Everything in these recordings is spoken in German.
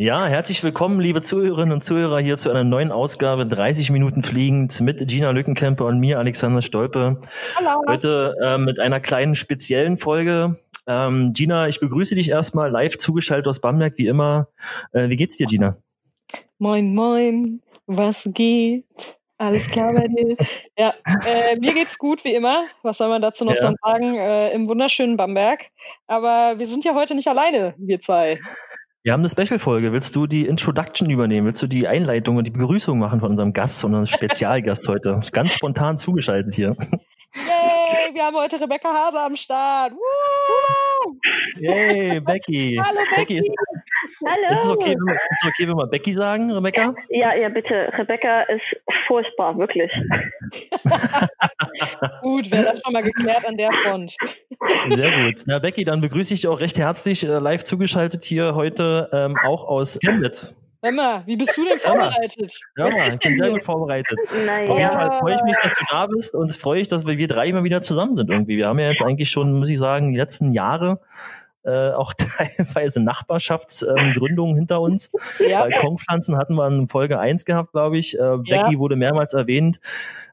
Ja, herzlich willkommen, liebe Zuhörerinnen und Zuhörer, hier zu einer neuen Ausgabe 30 Minuten fliegend mit Gina Lückenkämper und mir, Alexander Stolpe. Hallo. Heute äh, mit einer kleinen speziellen Folge. Ähm, Gina, ich begrüße dich erstmal live zugeschaltet aus Bamberg, wie immer. Äh, wie geht's dir, Gina? Moin, moin. Was geht? Alles klar bei dir? ja, äh, mir geht's gut wie immer. Was soll man dazu noch Ja. sagen? Äh, Im wunderschönen Bamberg. Aber wir sind ja heute nicht alleine, wir zwei. Wir haben eine Special-Folge. Willst du die Introduction übernehmen? Willst du die Einleitung und die Begrüßung machen von unserem Gast, von unserem Spezialgast heute? Ganz spontan zugeschaltet hier. Yay, wir haben heute Rebecca Hase am Start. Woo! Yay, Becky. Hallo, Becky. ist, Hallo. ist, es okay, wenn wir, ist es okay, wenn wir Becky sagen, Rebecca? Ja, ja, bitte. Rebecca ist furchtbar, wirklich. Gut, wäre das schon mal geklärt an der Front. Sehr gut. Na, Becky, dann begrüße ich dich auch recht herzlich äh, live zugeschaltet hier heute ähm, auch aus Chemnitz. Mal, wie bist du denn vorbereitet? Ja, ist ich bin sehr gut vorbereitet. Naja. Auf jeden Fall freue ich mich, dass du da bist und es freue ich, dass wir, wir drei immer wieder zusammen sind irgendwie. Wir haben ja jetzt eigentlich schon, muss ich sagen, die letzten Jahre äh, auch teilweise Nachbarschaftsgründungen ähm, hinter uns. Ja, Balkonpflanzen hatten wir in Folge 1 gehabt, glaube ich. Äh, Becky wurde mehrmals erwähnt.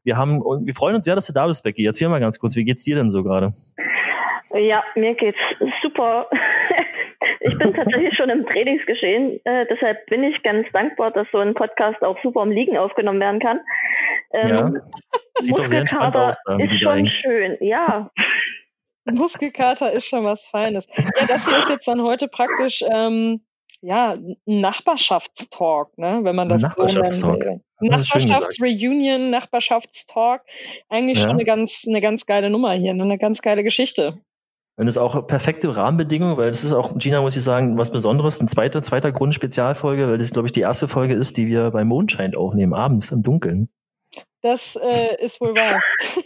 Wir haben und wir freuen uns sehr, dass du da bist, Becky. Erzähl mal ganz kurz, wie geht's dir denn so gerade? Ja, mir geht's super. Ich bin tatsächlich schon im Trainingsgeschehen, äh, deshalb bin ich ganz dankbar, dass so ein Podcast auch super im Liegen aufgenommen werden kann. Ähm, Ja. Sieht doch sehr entspannt aus, da, ist schon hängst. schön, ja. Muskelkater ist schon was Feines. Ja, das hier ist jetzt dann heute praktisch ähm, ja ein Nachbarschaftstalk, ne, wenn man das so Nachbarschaftstalk. schön gesagt. Nachbarschaftsreunion, Nachbarschaftstalk. Eigentlich Ja. schon eine ganz, eine ganz geile Nummer hier, ne, eine ganz geile Geschichte. Und das ist auch perfekte Rahmenbedingungen, weil das ist auch, Gina, muss ich sagen, was Besonderes. Ein zweiter, zweiter Grund Spezialfolge, weil das, glaube ich, die erste Folge ist, die wir bei Mondschein aufnehmen, abends im Dunkeln. Das äh, ist wohl wahr.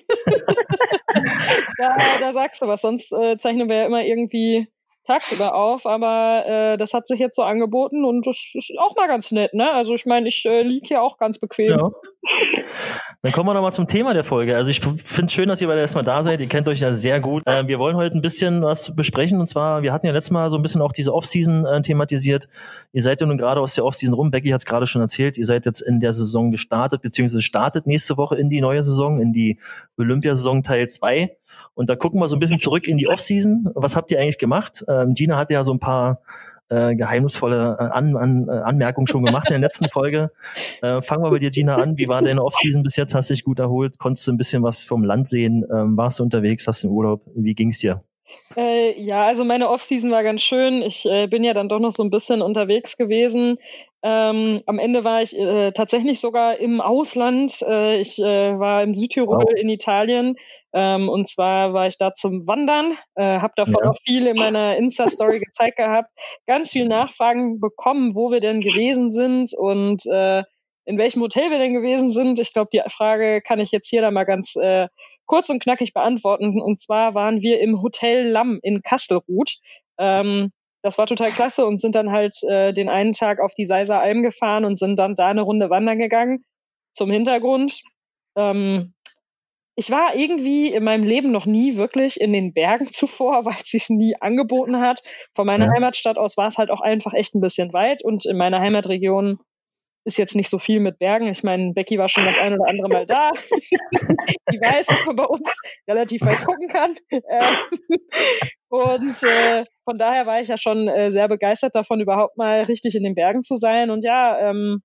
da, da sagst du was, sonst äh, zeichnen wir ja immer irgendwie tagsüber auf, aber äh, das hat sich jetzt so angeboten und das ist auch mal ganz nett, ne? Also ich meine, ich äh, lieg hier auch ganz bequem. Ja. Dann kommen wir noch mal zum Thema der Folge. Also ich finde es schön, dass ihr beide erstmal da seid. Ihr kennt euch ja sehr gut. Äh, wir wollen heute ein bisschen was besprechen. Und zwar, wir hatten ja letztes Mal so ein bisschen auch diese Offseason äh, thematisiert. Ihr seid ja nun gerade aus der Offseason rum. Becky hat es gerade schon erzählt. Ihr seid jetzt in der Saison gestartet, beziehungsweise startet nächste Woche in die neue Saison, in die Olympiasaison Teil 2. Und da gucken wir so ein bisschen zurück in die Offseason. Was habt ihr eigentlich gemacht? Ähm, Gina hatte ja so ein paar äh, geheimnisvolle äh, an, an, äh, Anmerkungen schon gemacht in der letzten Folge. Äh, fangen wir bei dir, Gina, an. Wie war deine Offseason bis jetzt? Hast du dich gut erholt? Konntest du ein bisschen was vom Land sehen? Ähm, warst du unterwegs? Hast du einen Urlaub? Wie ging's dir? Äh, ja, also meine Offseason war ganz schön. Ich äh, bin ja dann doch noch so ein bisschen unterwegs gewesen. Ähm, am Ende war ich äh, tatsächlich sogar im Ausland. Äh, ich war im Südtirol Wow. in Italien. Ähm, und zwar war ich da zum Wandern, äh, habe davon Ja. auch viel in meiner Insta-Story gezeigt gehabt, ganz viel Nachfragen bekommen, wo wir denn gewesen sind und äh, in welchem Hotel wir denn gewesen sind. Ich glaube, die Frage kann ich jetzt hier dann mal ganz äh, kurz und knackig beantworten. Und zwar waren wir im Hotel Lamm in Kastelruth. Ähm, das war total klasse und sind dann halt äh, den einen Tag auf die Seiser Alm gefahren und sind dann da eine Runde wandern gegangen. Zum Hintergrund. Ähm, ich war irgendwie in meinem Leben noch nie wirklich in den Bergen zuvor, weil es sich nie angeboten hat. Von meiner Ja. Heimatstadt aus war es halt auch einfach echt ein bisschen weit und in meiner Heimatregion ist jetzt nicht so viel mit Bergen. Ich meine, Becky war schon das ein oder andere Mal da. Die weiß, dass man bei uns relativ weit gucken kann. Äh, und äh, von daher war ich ja schon äh, sehr begeistert davon, überhaupt mal richtig in den Bergen zu sein. Und ja, ähm,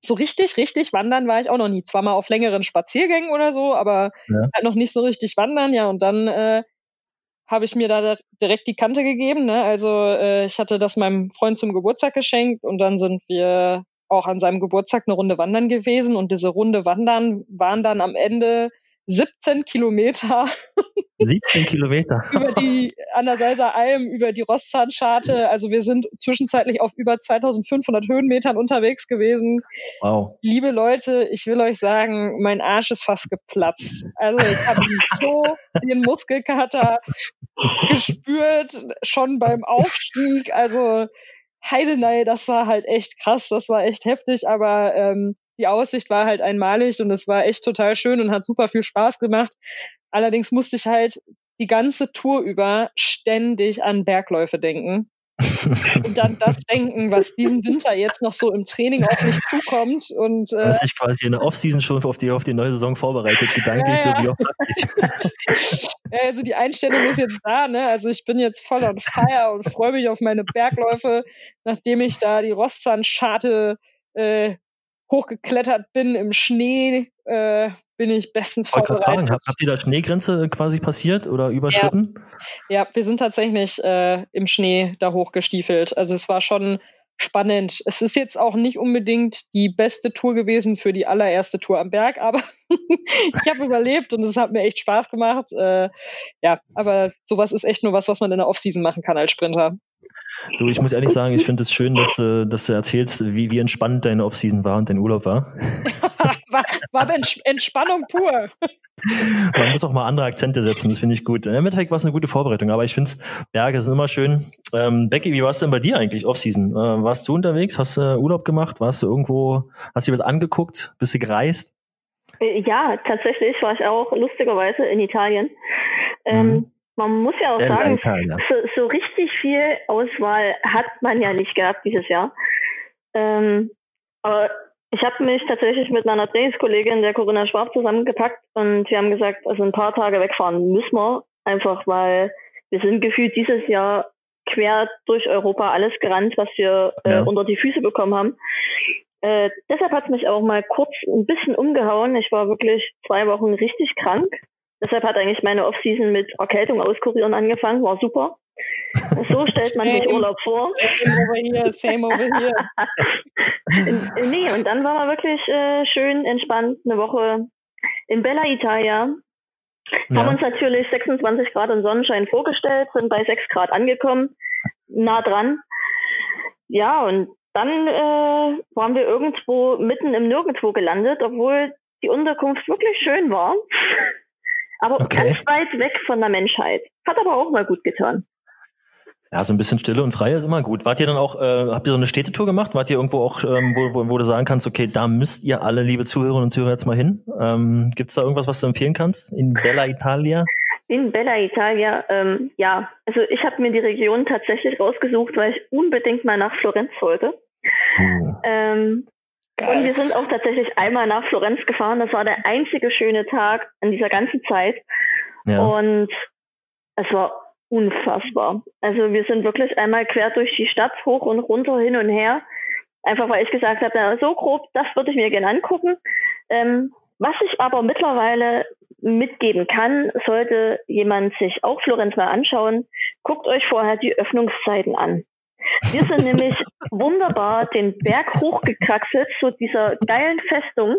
so richtig, richtig wandern war ich auch noch nie. Zwar mal auf längeren Spaziergängen oder so, aber Ja. halt noch nicht so richtig wandern. Ja, und dann äh, habe ich mir da direkt die Kante gegeben. Ne? Also äh, ich hatte das meinem Freund zum Geburtstag geschenkt und dann sind wir auch an seinem Geburtstag eine Runde wandern gewesen und diese Runde wandern waren dann am Ende 17 Kilometer 17 Kilometer. über die an der Seiser Alm, über die Rosszahnscharte. Also wir sind zwischenzeitlich auf über 2500 Höhenmetern unterwegs gewesen. Wow. Liebe Leute, ich will euch sagen, mein Arsch ist fast geplatzt. Also ich habe so den Muskelkater gespürt, schon beim Aufstieg. Also Heidenei, das war halt echt krass, das war echt heftig, aber ähm, die Aussicht war halt einmalig und es war echt total schön und hat super viel Spaß gemacht. Allerdings musste ich halt die ganze Tour über ständig an Bergläufe denken. und dann das denken, was diesen Winter jetzt noch so im Training auf mich zukommt. Und, äh, Dass sich quasi in der Offseason schon auf die, auf die neue Saison vorbereitet, gedanklich ja, ja. so wie auch ja, also die Einstellung ist jetzt da, ne? Also ich bin jetzt voll on fire und freue mich auf meine Bergläufe, nachdem ich da die Rostzahnscharte äh, hochgeklettert bin im Schnee, äh, bin ich bestens vorbereitet. Fragen, habt, habt ihr da Schneegrenze quasi passiert oder überschritten? Ja, ja wir sind tatsächlich äh, im Schnee da hochgestiefelt. Also es war schon spannend. Es ist jetzt auch nicht unbedingt die beste Tour gewesen für die allererste Tour am Berg, aber ich habe überlebt und es hat mir echt Spaß gemacht. Äh, ja, aber sowas ist echt nur was, was man in der Offseason machen kann als Sprinter. Du, ich muss ehrlich sagen, ich finde es schön, dass, äh, dass du erzählst, wie, wie entspannt deine Offseason war und dein Urlaub war. war, war Entspannung pur. Man muss auch mal andere Akzente setzen, das finde ich gut. Im Endeffekt war es eine gute Vorbereitung, aber ich finde Berge sind immer schön. Ähm, Becky, wie war es denn bei dir eigentlich Offseason? Äh, warst du unterwegs? Hast du äh, Urlaub gemacht? Warst du irgendwo, hast du dir was angeguckt? Bist du gereist? Äh, ja, tatsächlich war ich auch lustigerweise in Italien. Ähm, mhm. Man muss ja auch sagen, so, so, richtig viel Auswahl hat man ja nicht gehabt dieses Jahr. Ähm, aber ich habe mich tatsächlich mit meiner Trainingskollegin, der Corinna Schwab, zusammengepackt und wir haben gesagt, also ein paar Tage wegfahren müssen wir, einfach weil wir sind gefühlt dieses Jahr quer durch Europa alles gerannt, was wir äh, ja. unter die Füße bekommen haben. Äh, deshalb hat es mich auch mal kurz ein bisschen umgehauen. Ich war wirklich zwei Wochen richtig krank. Deshalb hat eigentlich meine Offseason mit Erkältung auskurieren angefangen, war super. So stellt man sich Urlaub vor. Same over here, same over here. nee, und dann war man wirklich äh, schön entspannt eine Woche in Bella Italia. Ja. Haben uns natürlich 26 Grad und Sonnenschein vorgestellt, sind bei 6 Grad angekommen, nah dran. Ja, und dann äh, waren wir irgendwo mitten im Nirgendwo gelandet, obwohl die Unterkunft wirklich schön war aber okay. ganz weit weg von der Menschheit. Hat aber auch mal gut getan. Ja, so ein bisschen Stille und Freie ist immer gut. Wart ihr dann auch, äh, habt ihr so eine Städtetour gemacht? Wart ihr irgendwo auch, ähm, wo, wo, wo du sagen kannst, okay, da müsst ihr alle, liebe Zuhörerinnen und Zuhörer, jetzt mal hin? Ähm, Gibt es da irgendwas, was du empfehlen kannst? In Bella Italia? In Bella Italia, ähm, ja. Also ich habe mir die Region tatsächlich rausgesucht, weil ich unbedingt mal nach Florenz wollte. Hm. Ähm, und wir sind auch tatsächlich einmal nach Florenz gefahren. Das war der einzige schöne Tag in dieser ganzen Zeit. Ja. Und es war unfassbar. Also wir sind wirklich einmal quer durch die Stadt, hoch und runter, hin und her. Einfach weil ich gesagt habe, na, so grob, das würde ich mir gerne angucken. Ähm, was ich aber mittlerweile mitgeben kann, sollte jemand sich auch Florenz mal anschauen, guckt euch vorher die Öffnungszeiten an. Wir sind nämlich wunderbar den Berg hochgekraxelt zu dieser geilen Festung,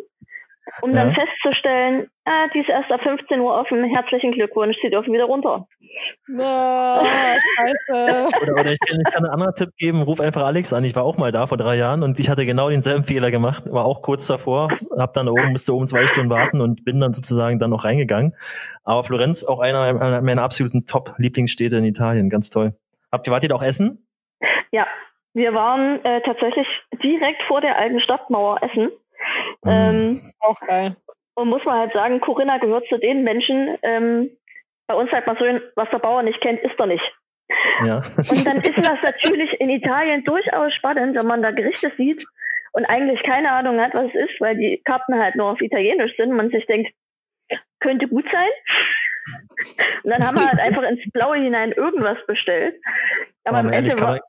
um ja. dann festzustellen, ah, die ist erst ab 15 Uhr offen, herzlichen Glückwunsch, Sie dürfen wieder runter. Oh, scheiße. oder, oder ich, kann, ich kann einen anderen Tipp geben, ruf einfach Alex an. Ich war auch mal da vor drei Jahren und ich hatte genau denselben Fehler gemacht, war auch kurz davor, hab dann oben, musste oben zwei Stunden warten und bin dann sozusagen dann noch reingegangen. Aber Florenz, auch einer meiner absoluten Top-Lieblingsstädte in Italien, ganz toll. Habt ihr, wart ihr da auch essen? Ja, wir waren äh, tatsächlich direkt vor der alten Stadtmauer essen. Mhm. Ähm, Auch geil. Und muss man halt sagen, Corinna gehört zu den Menschen, ähm, bei uns sagt man so, was der Bauer nicht kennt, ist er nicht. Ja. Und dann ist das natürlich in Italien durchaus spannend, wenn man da Gerichte sieht und eigentlich keine Ahnung hat, was es ist, weil die Karten halt nur auf Italienisch sind und man sich denkt, könnte gut sein. Und dann haben wir halt einfach ins Blaue hinein irgendwas bestellt. Aber, Aber am Ende war,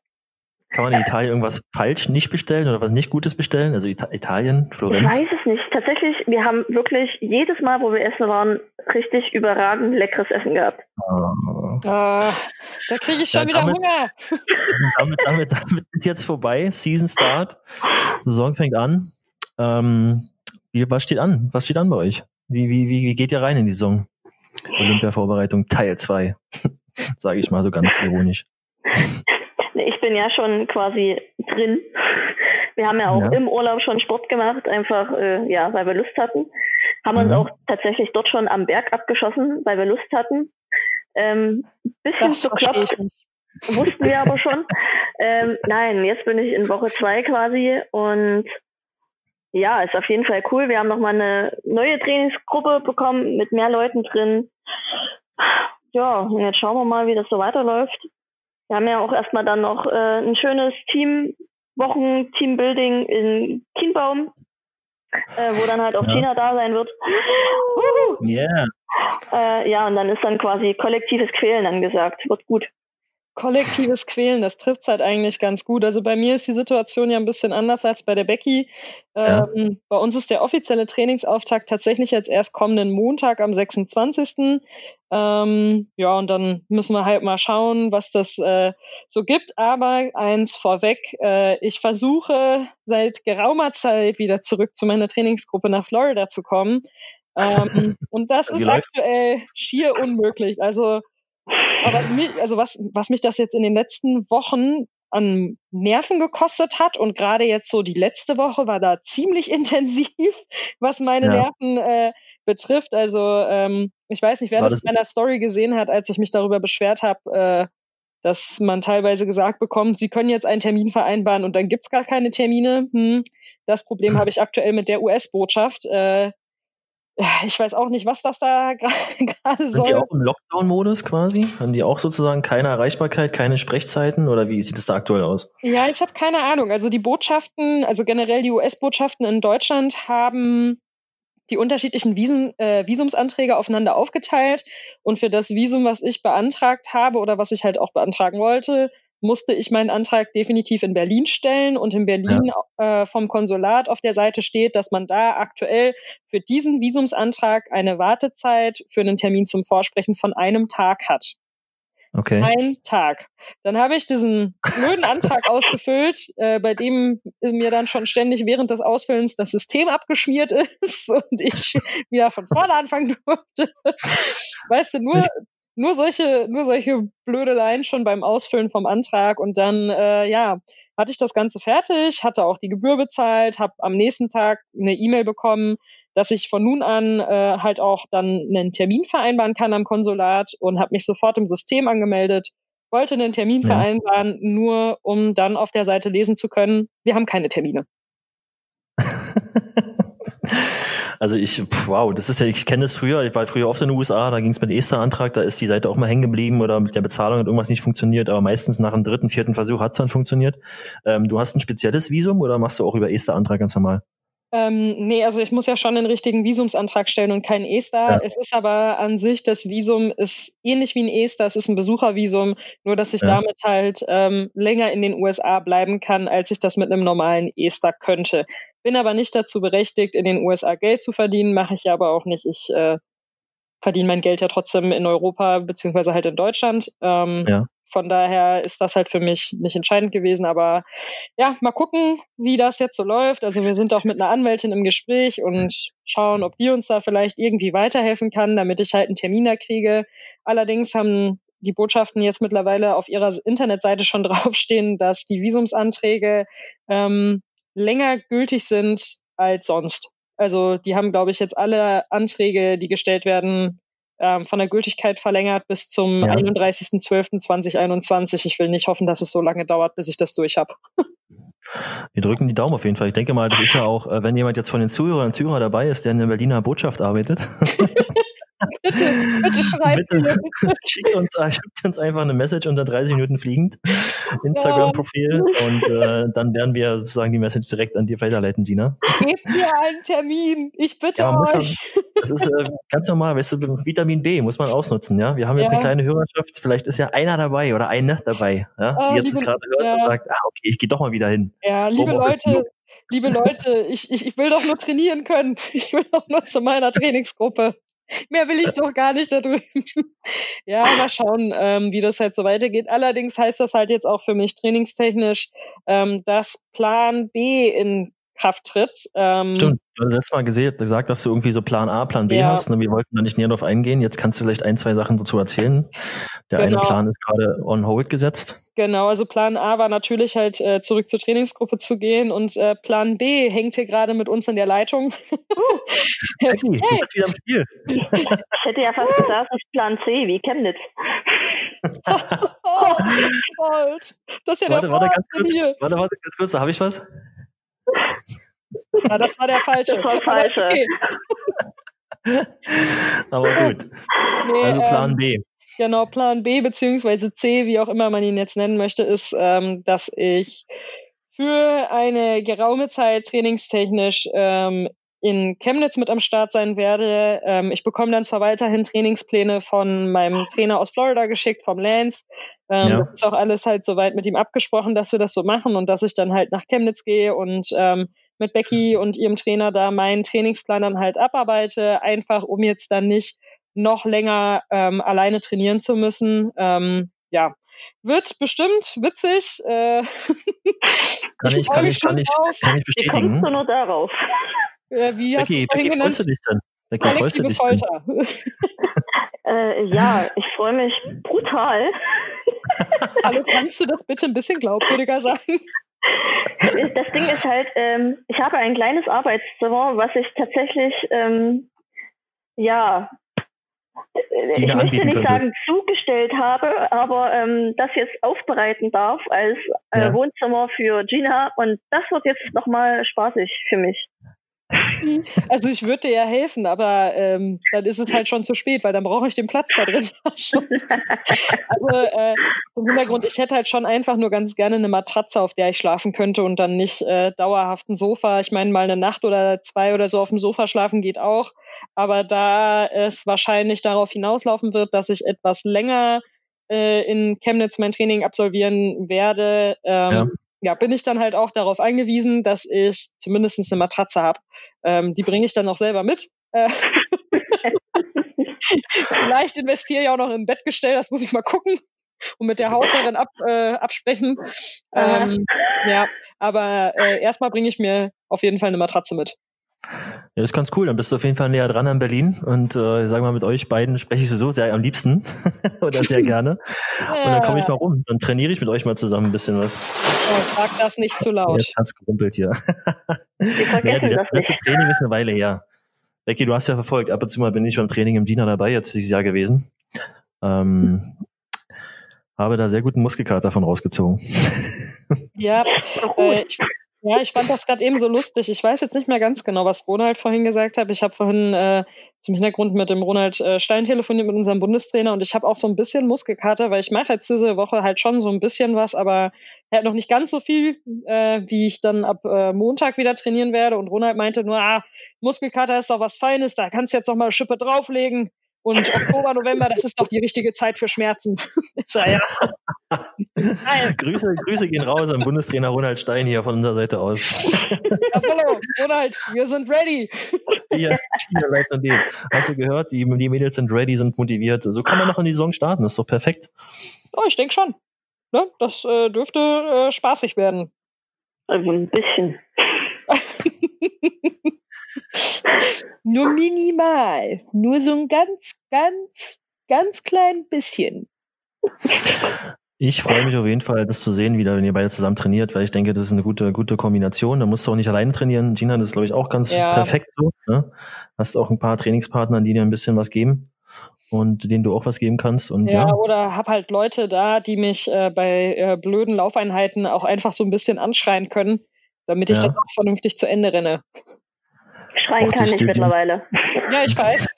kann man in Italien irgendwas falsch nicht bestellen oder was nicht Gutes bestellen? Also Italien, Florenz? Ich weiß es nicht. Tatsächlich, wir haben wirklich jedes Mal, wo wir essen waren, richtig überragend leckeres Essen gehabt. Oh. Oh, da kriege ich schon ja, wieder damit, Hunger. Damit, damit, damit ist jetzt vorbei. Season Start. Saison fängt an. Ähm, wie, was steht an? Was steht an bei euch? Wie, wie, wie, wie geht ihr rein in die Saison? Olympia-Vorbereitung Teil 2. Sage ich mal so ganz ironisch bin ja schon quasi drin. Wir haben ja auch ja. im Urlaub schon Sport gemacht, einfach äh, ja, weil wir Lust hatten. Haben mhm. uns auch tatsächlich dort schon am Berg abgeschossen, weil wir Lust hatten. Ähm, bisschen zu bekloppt, wussten wir aber schon. ähm, nein, jetzt bin ich in Woche zwei quasi und ja, ist auf jeden Fall cool. Wir haben nochmal eine neue Trainingsgruppe bekommen mit mehr Leuten drin. Ja, und jetzt schauen wir mal, wie das so weiterläuft. Wir haben ja auch erstmal dann noch äh, ein schönes Team, Wochen Teambuilding in Kienbaum, äh, wo dann halt auch ja. Tina da sein wird. Ja. Yeah. Äh, ja, und dann ist dann quasi kollektives Quälen angesagt. Wird gut kollektives Quälen, das trifft halt eigentlich ganz gut. Also bei mir ist die Situation ja ein bisschen anders als bei der Becky. Ja. Ähm, bei uns ist der offizielle Trainingsauftakt tatsächlich jetzt erst kommenden Montag am 26. Ähm, ja, und dann müssen wir halt mal schauen, was das äh, so gibt. Aber eins vorweg, äh, ich versuche seit geraumer Zeit wieder zurück zu meiner Trainingsgruppe nach Florida zu kommen. Ähm, und das ist aktuell schier unmöglich. Also aber mir, also was, was mich das jetzt in den letzten Wochen an Nerven gekostet hat und gerade jetzt so die letzte Woche war da ziemlich intensiv, was meine ja. Nerven äh, betrifft. Also ähm, ich weiß nicht, wer das, das in meiner Story gesehen hat, als ich mich darüber beschwert habe, äh, dass man teilweise gesagt bekommt, sie können jetzt einen Termin vereinbaren und dann gibt's gar keine Termine. Hm, das Problem habe ich aktuell mit der US-Botschaft. Äh, ich weiß auch nicht, was das da gerade soll. Sind die auch im Lockdown-Modus quasi? Haben die auch sozusagen keine Erreichbarkeit, keine Sprechzeiten oder wie sieht es da aktuell aus? Ja, ich habe keine Ahnung. Also die Botschaften, also generell die US-Botschaften in Deutschland haben die unterschiedlichen Visum, äh, Visumsanträge aufeinander aufgeteilt und für das Visum, was ich beantragt habe oder was ich halt auch beantragen wollte, musste ich meinen Antrag definitiv in Berlin stellen und in Berlin ja. äh, vom Konsulat auf der Seite steht, dass man da aktuell für diesen Visumsantrag eine Wartezeit für einen Termin zum Vorsprechen von einem Tag hat. Okay. Ein Tag. Dann habe ich diesen blöden Antrag ausgefüllt, äh, bei dem mir dann schon ständig während des Ausfüllens das System abgeschmiert ist und ich wieder von vorne anfangen durfte. Weißt du, nur, nur solche, nur solche Blödeleien schon beim Ausfüllen vom Antrag und dann, äh, ja, hatte ich das Ganze fertig, hatte auch die Gebühr bezahlt, habe am nächsten Tag eine E-Mail bekommen, dass ich von nun an äh, halt auch dann einen Termin vereinbaren kann am Konsulat und habe mich sofort im System angemeldet, wollte einen Termin ja. vereinbaren, nur um dann auf der Seite lesen zu können, wir haben keine Termine. Also ich, wow, das ist ja, ich kenne das früher, ich war früher oft in den USA, da ging es mit Ester-Antrag, da ist die Seite auch mal hängen geblieben oder mit der Bezahlung hat irgendwas nicht funktioniert, aber meistens nach dem dritten, vierten Versuch hat es dann funktioniert. Ähm, du hast ein spezielles Visum oder machst du auch über Ester-Antrag ganz normal? Ähm, nee, also ich muss ja schon den richtigen Visumsantrag stellen und keinen ESTA. Ja. Es ist aber an sich, das Visum ist ähnlich wie ein ESTA, es ist ein Besuchervisum, nur dass ich ja. damit halt ähm, länger in den USA bleiben kann, als ich das mit einem normalen ESTA könnte. Bin aber nicht dazu berechtigt, in den USA Geld zu verdienen, mache ich ja aber auch nicht. Ich äh, verdiene mein Geld ja trotzdem in Europa beziehungsweise halt in Deutschland. Ähm, ja. Von daher ist das halt für mich nicht entscheidend gewesen. Aber ja, mal gucken, wie das jetzt so läuft. Also wir sind auch mit einer Anwältin im Gespräch und schauen, ob die uns da vielleicht irgendwie weiterhelfen kann, damit ich halt einen Termin da kriege. Allerdings haben die Botschaften jetzt mittlerweile auf ihrer Internetseite schon draufstehen, dass die Visumsanträge ähm, länger gültig sind als sonst. Also die haben, glaube ich, jetzt alle Anträge, die gestellt werden, ähm, von der Gültigkeit verlängert bis zum ja. 31.12.2021. Ich will nicht hoffen, dass es so lange dauert, bis ich das durch habe. Wir drücken die Daumen auf jeden Fall. Ich denke mal, das ist ja auch, äh, wenn jemand jetzt von den Zuhörern und Zuhörern dabei ist, der in der Berliner Botschaft arbeitet. bitte, bitte schreibt bitte, schickt, uns, äh, schickt uns einfach eine Message unter 30 Minuten fliegend. Instagram-Profil und äh, dann werden wir sozusagen die Message direkt an dir weiterleiten, Gina. Gebt mir einen Termin, ich bitte ja, euch. Dann, das ist äh, ganz normal, weißt du, Vitamin B muss man ausnutzen, ja. Wir haben jetzt ja. eine kleine Hörerschaft, vielleicht ist ja einer dabei oder eine dabei, ja, die oh, jetzt liebe, gerade hört ja. und sagt, ah, okay, ich gehe doch mal wieder hin. Ja, liebe Leute, liebe Leute, ich, ich, ich will doch nur trainieren können. Ich will doch nur zu meiner Trainingsgruppe. Mehr will ich doch gar nicht da drüben. ja, mal schauen, ähm, wie das halt so weitergeht. Allerdings heißt das halt jetzt auch für mich trainingstechnisch, ähm, dass Plan B in Kraft tritt. Ähm, Stimmt, du hast letztes Mal gesehen, gesagt, dass du irgendwie so Plan A, Plan B ja. hast. Ne? Wir wollten da nicht näher drauf eingehen. Jetzt kannst du vielleicht ein, zwei Sachen dazu erzählen. Der genau. eine Plan ist gerade on hold gesetzt. Genau, also Plan A war natürlich halt äh, zurück zur Trainingsgruppe zu gehen und äh, Plan B hängt hier gerade mit uns in der Leitung. hey, du bist wieder im Spiel. ich hätte ja fast gesagt, das ist Plan C, wie Chemnitz. oh, Gold. Das ist ja warte, der warte, ganz kurz, hier. warte, warte, ganz kurz, da habe ich was? Ja, das war der falsche. Das war falsche. Okay. Aber gut. Nee, also Plan ähm, B. Genau, Plan B beziehungsweise C, wie auch immer man ihn jetzt nennen möchte, ist, ähm, dass ich für eine geraume Zeit trainingstechnisch ähm, in Chemnitz mit am Start sein werde. Ähm, ich bekomme dann zwar weiterhin Trainingspläne von meinem Trainer aus Florida geschickt, vom Lance. Ähm, ja. Das ist auch alles halt soweit mit ihm abgesprochen, dass wir das so machen und dass ich dann halt nach Chemnitz gehe und ähm, mit Becky und ihrem Trainer da meinen Trainingsplan dann halt abarbeite, einfach um jetzt dann nicht noch länger ähm, alleine trainieren zu müssen. Ähm, ja, wird bestimmt witzig. Äh, kann ich, ich kann ich, kann ich, kann ich bestätigen. Wie kommst du nur darauf? Äh, wie hast Becky, Becky, freust du dich denn? Becky, freust du dich denn? äh, ja, ich freue mich brutal. Hallo, kannst du das bitte ein bisschen glaubwürdiger sagen? Das Ding ist halt, ähm, ich habe ein kleines Arbeitszimmer, was ich tatsächlich, ähm, ja, ich möchte nicht sagen zugestellt habe, aber ähm, das jetzt aufbereiten darf als äh, ja. Wohnzimmer für Gina und das wird jetzt nochmal spaßig für mich. Also ich würde dir ja helfen, aber ähm, dann ist es halt schon zu spät, weil dann brauche ich den Platz da drin. also äh, zum Hintergrund, ich hätte halt schon einfach nur ganz gerne eine Matratze, auf der ich schlafen könnte und dann nicht äh, dauerhaft ein Sofa. Ich meine, mal eine Nacht oder zwei oder so auf dem Sofa schlafen geht auch. Aber da es wahrscheinlich darauf hinauslaufen wird, dass ich etwas länger äh, in Chemnitz mein Training absolvieren werde, ähm, ja ja, bin ich dann halt auch darauf angewiesen, dass ich zumindest eine Matratze habe. Ähm, die bringe ich dann auch selber mit. Äh, Vielleicht investiere ich auch noch in ein Bettgestell, das muss ich mal gucken und mit der Hausherrin ab, äh, absprechen. Ähm, ja, aber äh, erstmal bringe ich mir auf jeden Fall eine Matratze mit. Ja, ist ganz cool. Dann bist du auf jeden Fall näher dran an Berlin. Und äh, sagen wir mal, mit euch beiden spreche ich so sehr am liebsten oder sehr gerne. Ja. Und dann komme ich mal rum. Dann trainiere ich mit euch mal zusammen ein bisschen was. Oh, sag das nicht zu laut. Jetzt hat's gerumpelt hier. naja, die letzte, letzte Training ist eine Weile her. Becky, du hast ja verfolgt. Ab und zu mal bin ich beim Training im Dina dabei, jetzt dieses Jahr gewesen. Ähm, habe da sehr guten Muskelkater davon rausgezogen. ja, äh, ich ja, ich fand das gerade eben so lustig. Ich weiß jetzt nicht mehr ganz genau, was Ronald vorhin gesagt hat. Ich habe vorhin äh, zum Hintergrund mit dem Ronald äh, Stein telefoniert, mit unserem Bundestrainer, und ich habe auch so ein bisschen Muskelkater, weil ich mache jetzt diese Woche halt schon so ein bisschen was, aber er hat noch nicht ganz so viel, äh, wie ich dann ab äh, Montag wieder trainieren werde. Und Ronald meinte nur, ah, Muskelkater ist doch was Feines, da kannst du jetzt noch mal Schippe drauflegen. Und Oktober, November, das ist doch die richtige Zeit für Schmerzen. ja, ja. Grüße, Grüße gehen raus an Bundestrainer Ronald Stein hier von unserer Seite aus. hallo, Ronald, wir sind ready. Ja, Hast du gehört? Die, die Mädels sind ready, sind motiviert. So kann man noch in die Saison starten, das ist doch perfekt. Oh, ich denke schon. Ne? Das äh, dürfte äh, spaßig werden. Also ein bisschen. Nur minimal. Nur so ein ganz, ganz, ganz klein bisschen. Ich freue mich auf jeden Fall, das zu sehen, wieder, wenn ihr beide zusammen trainiert, weil ich denke, das ist eine gute, gute Kombination. Da musst du auch nicht alleine trainieren. Gina, das ist, glaube ich, auch ganz ja. perfekt so. Ne? Hast auch ein paar Trainingspartner, die dir ein bisschen was geben und denen du auch was geben kannst. Und, ja, ja. oder hab halt Leute da, die mich äh, bei äh, blöden Laufeinheiten auch einfach so ein bisschen anschreien können, damit ich ja. das auch vernünftig zu Ende renne. Schreien Och, kann ich mittlerweile. Ja, ich weiß.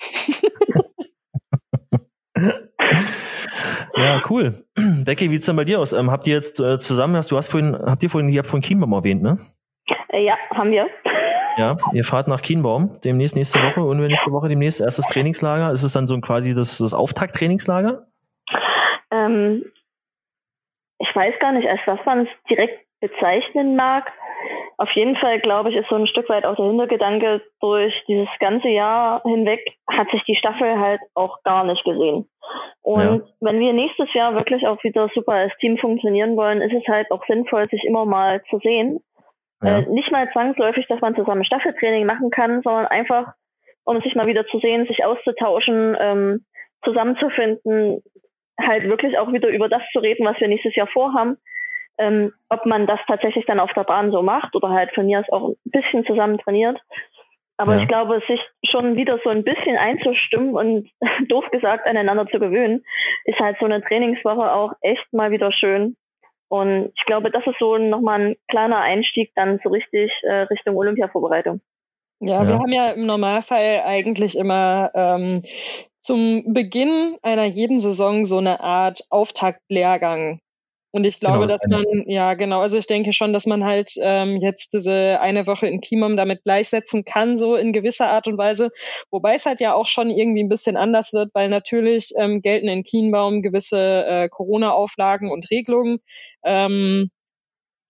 ja, cool. Becky, wie sieht's denn bei dir aus? Ähm, habt ihr jetzt äh, zusammen, hast, du hast vorhin, habt ihr vorhin, ihr habt vorhin Kienbaum erwähnt, ne? Äh, ja, haben wir. Ja, ihr fahrt nach Kienbaum demnächst nächste Woche und wir nächste Woche demnächst erstes Trainingslager. Ist es dann so quasi das, das Auftakt-Trainingslager? Ähm, ich weiß gar nicht, als was man es direkt bezeichnen mag. Auf jeden Fall, glaube ich, ist so ein Stück weit auch der Hintergedanke, durch dieses ganze Jahr hinweg hat sich die Staffel halt auch gar nicht gesehen. Und ja. wenn wir nächstes Jahr wirklich auch wieder super als Team funktionieren wollen, ist es halt auch sinnvoll, sich immer mal zu sehen. Ja. Äh, nicht mal zwangsläufig, dass man zusammen Staffeltraining machen kann, sondern einfach, um sich mal wieder zu sehen, sich auszutauschen, ähm, zusammenzufinden, halt wirklich auch wieder über das zu reden, was wir nächstes Jahr vorhaben ähm, ob man das tatsächlich dann auf der Bahn so macht oder halt von mir aus auch ein bisschen zusammen trainiert. Aber ja. ich glaube, sich schon wieder so ein bisschen einzustimmen und doof gesagt aneinander zu gewöhnen, ist halt so eine Trainingswoche auch echt mal wieder schön. Und ich glaube, das ist so nochmal ein kleiner Einstieg dann so richtig äh, Richtung Olympia-Vorbereitung. Ja, ja, wir haben ja im Normalfall eigentlich immer ähm, zum Beginn einer jeden Saison so eine Art Auftaktlehrgang. Und ich glaube, genau, dass man, ja genau, also ich denke schon, dass man halt ähm, jetzt diese eine Woche in Kimom damit gleichsetzen kann, so in gewisser Art und Weise. Wobei es halt ja auch schon irgendwie ein bisschen anders wird, weil natürlich ähm, gelten in Kienbaum gewisse äh, Corona-Auflagen und Regelungen. Ähm,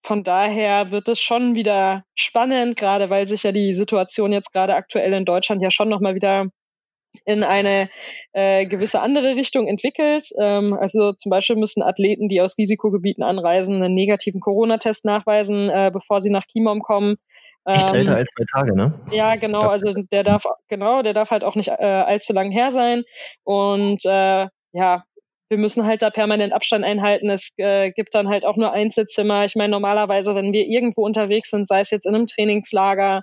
von daher wird es schon wieder spannend, gerade weil sich ja die Situation jetzt gerade aktuell in Deutschland ja schon nochmal wieder in eine äh, gewisse andere Richtung entwickelt. Ähm, also zum Beispiel müssen Athleten, die aus Risikogebieten anreisen, einen negativen Corona-Test nachweisen, äh, bevor sie nach Kimom kommen. Nicht ähm, älter als zwei Tage, ne? Ja, genau. Also der darf genau, der darf halt auch nicht äh, allzu lang her sein. Und äh, ja, wir müssen halt da permanent Abstand einhalten. Es äh, gibt dann halt auch nur Einzelzimmer. Ich meine, normalerweise, wenn wir irgendwo unterwegs sind, sei es jetzt in einem Trainingslager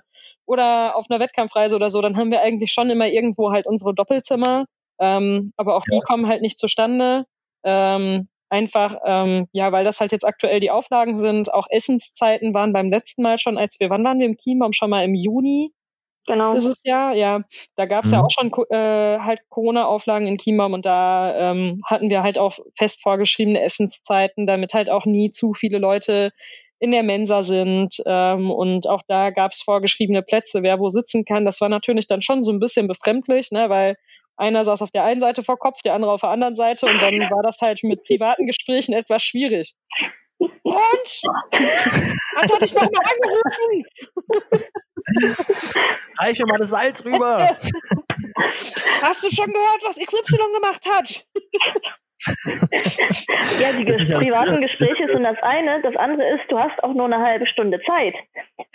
oder auf einer Wettkampfreise oder so, dann haben wir eigentlich schon immer irgendwo halt unsere Doppelzimmer. Ähm, aber auch ja. die kommen halt nicht zustande. Ähm, einfach, ähm, ja, weil das halt jetzt aktuell die Auflagen sind. Auch Essenszeiten waren beim letzten Mal schon, als wir, wann waren wir im Chiembaum? Schon mal im Juni. Genau. Dieses Jahr, ja. Da gab es mhm. ja auch schon äh, halt Corona-Auflagen in Chiembaum und da ähm, hatten wir halt auch fest vorgeschriebene Essenszeiten, damit halt auch nie zu viele Leute in der Mensa sind. Ähm, und auch da gab es vorgeschriebene Plätze, wer wo sitzen kann. Das war natürlich dann schon so ein bisschen befremdlich, ne, weil einer saß auf der einen Seite vor Kopf, der andere auf der anderen Seite und dann war das halt mit privaten Gesprächen etwas schwierig. Und? Hat er dich noch mal angerufen? Reich mir mal das Salz rüber. Hast du schon gehört, was XY gemacht hat? Ja, die ges privaten Gespräche sind das eine. Das andere ist, du hast auch nur eine halbe Stunde Zeit.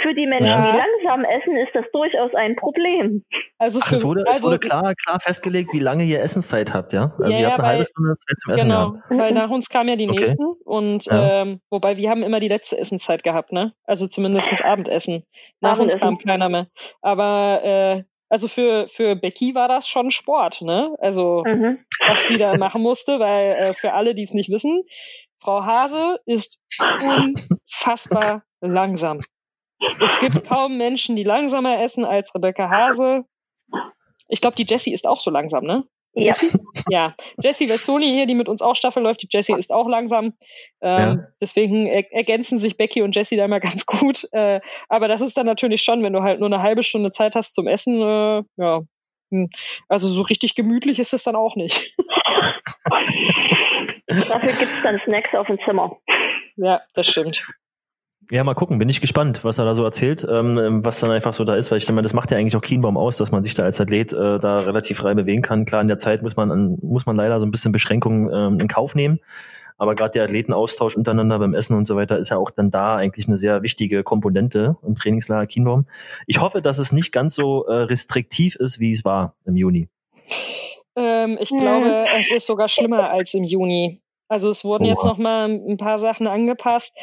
Für die Menschen, ja. die langsam essen, ist das durchaus ein Problem. Also Ach, es, wurde, also, es wurde klar, klar festgelegt, wie lange ihr Essenszeit habt, ja? Also ja, ihr habt eine weil, halbe Stunde Zeit zum Essen genau, gehabt. Weil nach uns kamen ja die okay. nächsten und ja. ähm, wobei wir haben immer die letzte Essenszeit gehabt, ne? Also zumindest Abendessen. Nach Abendessen. uns kam keiner mehr. Aber äh, also für, für Becky war das schon Sport, ne? Also, mhm. was die da machen musste, weil äh, für alle, die es nicht wissen, Frau Hase ist unfassbar langsam. Es gibt kaum Menschen, die langsamer essen als Rebecca Hase. Ich glaube, die Jessie ist auch so langsam, ne? Ja. Jessie? Ja. Jessie Vessoni hier, die mit uns auch Staffel läuft, die Jessie ist auch langsam. Ähm, ja. Deswegen er ergänzen sich Becky und Jessie da immer ganz gut. Äh, aber das ist dann natürlich schon, wenn du halt nur eine halbe Stunde Zeit hast zum Essen, äh, ja. Hm. Also so richtig gemütlich ist es dann auch nicht. Dafür gibt es dann Snacks auf dem Zimmer. Ja, das stimmt. Ja, mal gucken, bin ich gespannt, was er da so erzählt, ähm, was dann einfach so da ist, weil ich denke, das macht ja eigentlich auch Kienbaum aus, dass man sich da als Athlet äh, da relativ frei bewegen kann. Klar, in der Zeit muss man an, muss man leider so ein bisschen Beschränkungen ähm, in Kauf nehmen. Aber gerade der Athletenaustausch untereinander beim Essen und so weiter ist ja auch dann da eigentlich eine sehr wichtige Komponente im Trainingslager Kienbaum. Ich hoffe, dass es nicht ganz so äh, restriktiv ist, wie es war im Juni. Ähm, ich glaube, es ist sogar schlimmer als im Juni. Also es wurden oh. jetzt noch mal ein paar Sachen angepasst,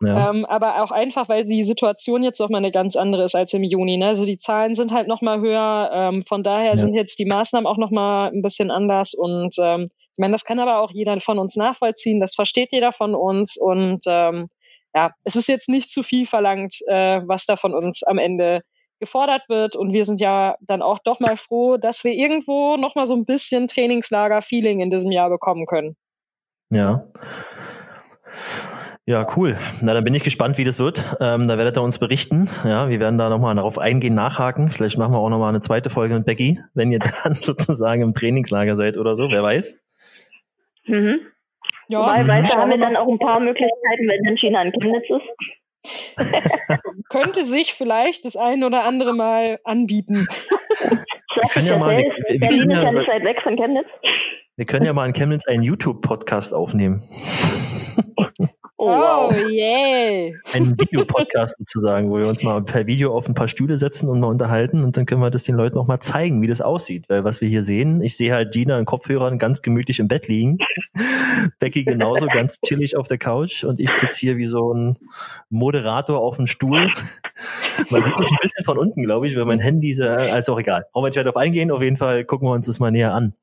ja. ähm, aber auch einfach, weil die Situation jetzt noch mal eine ganz andere ist als im Juni. Ne? Also die Zahlen sind halt noch mal höher. Ähm, von daher ja. sind jetzt die Maßnahmen auch noch mal ein bisschen anders und ähm, ich meine, das kann aber auch jeder von uns nachvollziehen. Das versteht jeder von uns und ähm, ja, es ist jetzt nicht zu viel verlangt, äh, was da von uns am Ende gefordert wird. Und wir sind ja dann auch doch mal froh, dass wir irgendwo noch mal so ein bisschen Trainingslager-Feeling in diesem Jahr bekommen können. Ja. Ja, cool. Na, dann bin ich gespannt, wie das wird. Ähm, da werdet ihr uns berichten. Ja, wir werden da nochmal darauf eingehen, nachhaken. Vielleicht machen wir auch nochmal eine zweite Folge mit Becky, wenn ihr dann sozusagen im Trainingslager seid oder so, wer weiß. Mhm. Ja, Wobei, weiter haben wir dann auch ein paar Möglichkeiten, wenn dann China in Chemnitz ist. Könnte sich vielleicht das ein oder andere Mal anbieten. Wir können ja mal, Berlin ist ja nicht weit weg von Chemnitz. Wir können ja mal in Chemnitz einen YouTube-Podcast aufnehmen. Oh, wow. oh yeah. Ein Videopodcast sozusagen, wo wir uns mal per Video auf ein paar Stühle setzen und mal unterhalten und dann können wir das den Leuten auch mal zeigen, wie das aussieht. Weil was wir hier sehen, ich sehe halt Gina in Kopfhörern ganz gemütlich im Bett liegen. Becky genauso ganz chillig auf der Couch und ich sitze hier wie so ein Moderator auf dem Stuhl. Man sieht mich ein bisschen von unten, glaube ich, weil mein Handy ist, also auch egal. Brauchen wir nicht weiter auf eingehen, auf jeden Fall gucken wir uns das mal näher an.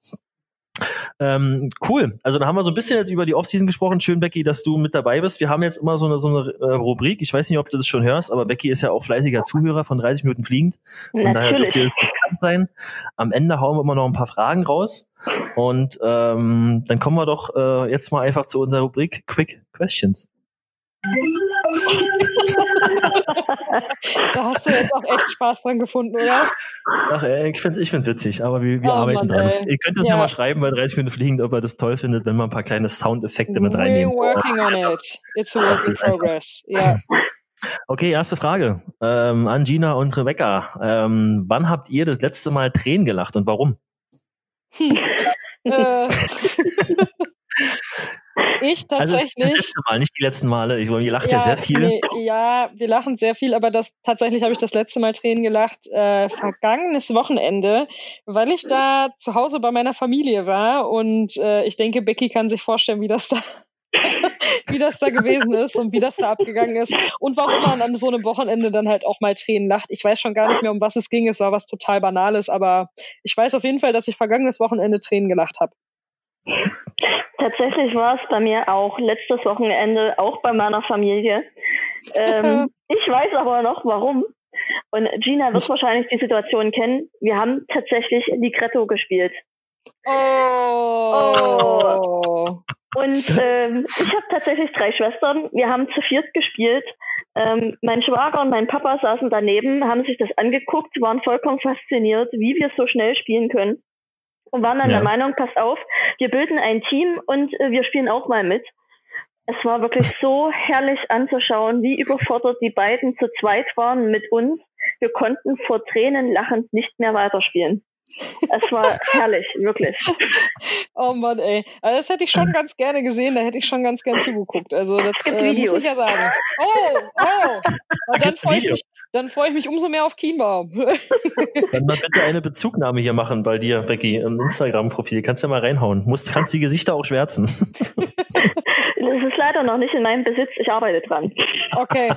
Ähm, cool. Also da haben wir so ein bisschen jetzt über die Offseason gesprochen. Schön, Becky, dass du mit dabei bist. Wir haben jetzt immer so eine, so eine äh, Rubrik. Ich weiß nicht, ob du das schon hörst, aber Becky ist ja auch fleißiger Zuhörer von 30 Minuten fliegend. Und daher dürfte ihr bekannt sein. Am Ende hauen wir immer noch ein paar Fragen raus. Und ähm, dann kommen wir doch äh, jetzt mal einfach zu unserer Rubrik Quick Questions. da hast du jetzt auch echt Spaß dran gefunden, oder? Ach, ey, ich find's, ich find's witzig, aber wir, wir Oh, arbeiten Mann, dran. ey. Ihr könnt uns ja. Ja. mal schreiben bei 30 Minuten fliegend, ob ihr das toll findet, wenn wir ein paar kleine Soundeffekte mit We're reinnehmen. working on it. It's a work in progress. Ja. Okay, erste Frage ähm, an Gina und Rebecca. Ähm, wann habt ihr das letzte Mal Tränen gelacht und warum? äh, ich Also tatsächlich. das letzte Mal, nicht die letzten Male. Ich, ihr lacht ja, sehr viel. Nee, ja, wir lachen sehr viel, aber das tatsächlich habe ich das letzte Mal Tränen gelacht äh, vergangenes Wochenende, weil ich da zu Hause bei meiner Familie war und äh, ich denke, Becky kann sich vorstellen, wie das da wie das da gewesen ist und wie das da abgegangen ist und warum man an so einem Wochenende dann halt auch mal Tränen lacht. Ich weiß schon gar nicht mehr, um was es ging. Es war was total Banales, aber ich weiß auf jeden Fall, dass ich vergangenes Wochenende Tränen gelacht habe. Tatsächlich war es bei mir auch letztes Wochenende, auch bei meiner Familie. Ähm, ich weiß aber noch warum. Und Gina wird wahrscheinlich die Situation kennen. Wir haben tatsächlich Ligretto gespielt. Oh. Und ähm, ich habe tatsächlich drei Schwestern. Wir haben zu viert gespielt. Ähm, mein Schwager und mein Papa saßen daneben, haben sich das angeguckt, waren vollkommen fasziniert, wie wir so schnell spielen können. Und waren dann Ja. der Meinung, passt auf, wir bilden ein Team und äh, wir spielen auch mal mit. Es war wirklich so herrlich anzuschauen, wie überfordert die beiden zu zweit waren mit uns. Wir konnten vor Tränen lachend nicht mehr weiterspielen. Es war herrlich, wirklich. Oh Mann, ey. Also das hätte ich schon ganz gerne gesehen, da hätte ich schon ganz gern zugeguckt. Also das äh, muss ich ja sagen. Oh, oh. Und dann freue ich, mich- dann freu ich mich umso mehr auf Chiembaum. Dann mal bitte eine Bezugnahme hier machen bei dir, Becky, im Instagram-Profil. Kannst ja mal reinhauen. Musst, kannst die Gesichter auch schwärzen. Das ist leider noch nicht in meinem Besitz. Ich arbeite dran. Okay.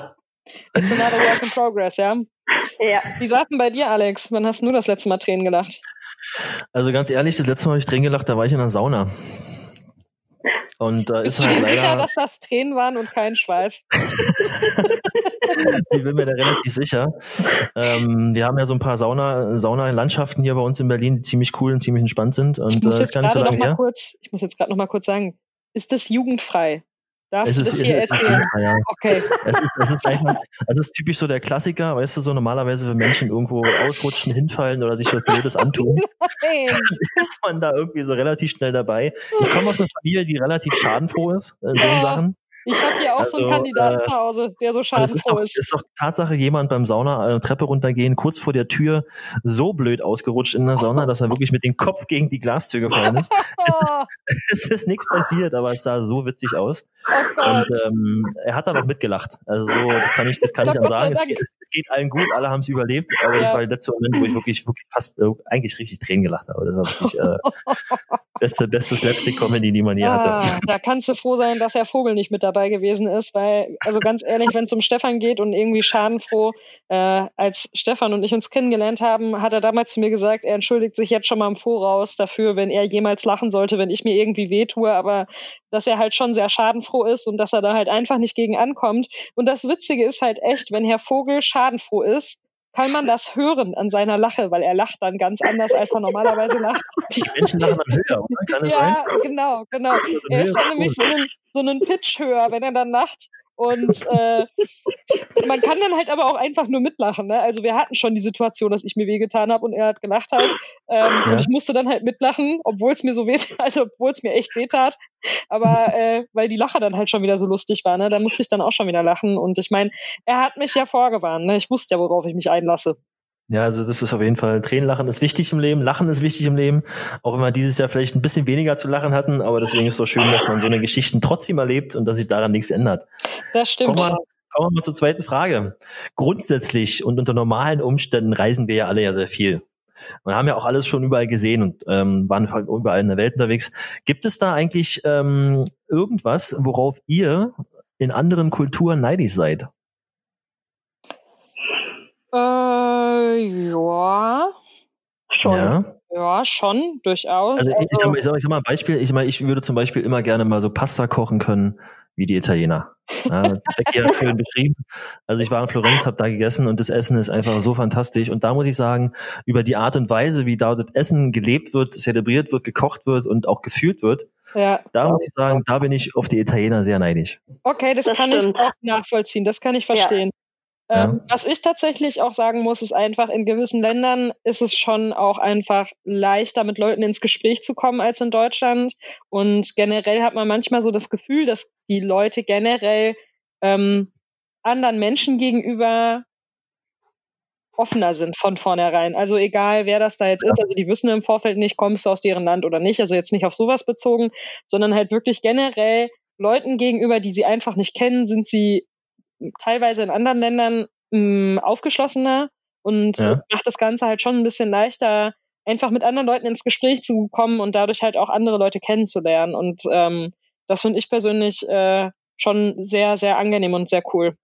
It's another work in progress, ja? Ja. Wie war denn bei dir, Alex? Wann hast du das letzte Mal Tränen gelacht? Also ganz ehrlich, das letzte Mal habe ich drin gelacht, da war ich in der Sauna. Und da Bist ist du halt dir sicher, leider, dass das Tränen waren und kein Schweiß? ich bin mir da relativ sicher. Ähm, wir haben ja so ein paar Sauna, Sauna-Landschaften hier bei uns in Berlin, die ziemlich cool und ziemlich entspannt sind. Und Ich äh, muss das jetzt ist gar nicht so gerade noch lange mal kurz, ich muss jetzt gerade noch mal kurz sagen, ist das jugendfrei? Darfst Es ist, es, ist, es, ist, erzählen? ja. Okay. es ist, es ist, einfach, es ist typisch so der Klassiker, weißt du, so normalerweise, wenn Menschen irgendwo ausrutschen, hinfallen oder sich was Blödes antun, Nein. ist man da irgendwie so relativ schnell dabei. Ich komme aus einer Familie, die relativ schadenfroh ist in so. Sachen. Ich habe hier auch so einen Also, Kandidaten äh, zu Hause, der so es ist schadenfroh doch, ist. ist doch Tatsache jemand beim Sauna äh, Treppe runtergehen, kurz vor der Tür so blöd ausgerutscht in der Sauna, dass er wirklich mit dem Kopf gegen die Glastür gefallen ist. Es ist nichts passiert, aber es sah so witzig aus. oh. Und ähm, er hat dann auch mitgelacht. Also so, das kann ich, das kann ich sei sagen. Es, geht- es, es geht allen gut, alle haben es überlebt, aber das Ja. war der letzte Moment, wo ich wirklich, wirklich fast äh, eigentlich richtig Tränen gelacht habe. Das war wirklich äh, beste, beste Slapstick-Comedy, die man je hatte. Ah, da kannst du froh sein, dass Herr Vogel nicht mit dabei gewesen ist, weil, also ganz ehrlich, wenn es um Stefan geht und irgendwie schadenfroh, äh, als Stefan und ich uns kennengelernt haben, hat er damals zu mir gesagt, er entschuldigt sich jetzt schon mal im Voraus dafür, wenn er jemals lachen sollte, wenn ich mir irgendwie wehtue, aber dass er halt schon sehr schadenfroh ist und dass er da halt einfach nicht gegen ankommt. Und das Witzige ist halt echt, wenn Herr Vogel schadenfroh ist, kann man das hören an seiner Lache, weil er lacht dann ganz anders, als er normalerweise lacht. Die Menschen lachen dann höher, oder? Kann das sein? Ja, genau, genau. Er ist dann nämlich so einen, so einen Pitch höher, wenn er dann lacht. Und äh, man kann dann halt aber auch einfach nur mitlachen. Ne? Also wir hatten schon die Situation, dass ich mir wehgetan habe und er hat gelacht halt. Ähm, Ja. Und ich musste dann halt mitlachen, obwohl es mir so weh, also obwohl es mir echt weh tat. Aber äh, weil die Lache dann halt schon wieder so lustig war, ne? da musste ich dann auch schon wieder lachen. Und ich meine, er hat mich ja vorgewarnt. Ne? Ich wusste ja, worauf ich mich einlasse. Ja, also das ist auf jeden Fall, Tränenlachen ist wichtig im Leben, Lachen ist wichtig im Leben, auch wenn wir dieses Jahr vielleicht ein bisschen weniger zu lachen hatten, aber deswegen ist es so schön, dass man so eine Geschichten trotzdem erlebt und dass sich daran nichts ändert. Das stimmt. Kommen wir, kommen wir mal zur zweiten Frage. Grundsätzlich und unter normalen Umständen reisen wir ja alle ja sehr viel. Wir haben ja auch alles schon überall gesehen und ähm, waren halt überall in der Welt unterwegs. Gibt es da eigentlich ähm, irgendwas, worauf ihr in anderen Kulturen neidisch seid? Äh, ja. Schon. Ja. Ja, schon, durchaus. Also, ich, ich, sag mal, ich, sag mal, ich sag mal ein Beispiel. Ich, meine, ich würde zum Beispiel immer gerne mal so Pasta kochen können wie die Italiener. Ja, Becky hat es vorhin beschrieben. Also ich war in Florenz, habe da gegessen und das Essen ist einfach so fantastisch. Und da muss ich sagen, über die Art und Weise, wie da das Essen gelebt wird, zelebriert wird, gekocht wird und auch gefühlt wird, ja. da muss ich sagen, da bin ich auf die Italiener sehr neidisch. Okay, das, das kann stimmt. ich auch nachvollziehen. Das kann ich verstehen. Ja. Ähm, was ich tatsächlich auch sagen muss, ist einfach, in gewissen Ländern ist es schon auch einfach leichter, mit Leuten ins Gespräch zu kommen als in Deutschland. Und generell hat man manchmal so das Gefühl, dass die Leute generell ähm, anderen Menschen gegenüber offener sind von vornherein. Also egal, wer das da jetzt ist, also die wissen im Vorfeld nicht, kommst du aus deren Land oder nicht, also jetzt nicht auf sowas bezogen, sondern halt wirklich generell Leuten gegenüber, die sie einfach nicht kennen, sind sie teilweise in anderen Ländern mh, aufgeschlossener und ja. macht das Ganze halt schon ein bisschen leichter, einfach mit anderen Leuten ins Gespräch zu kommen und dadurch halt auch andere Leute kennenzulernen. Und ähm, das finde ich persönlich äh, schon sehr, sehr angenehm und sehr cool.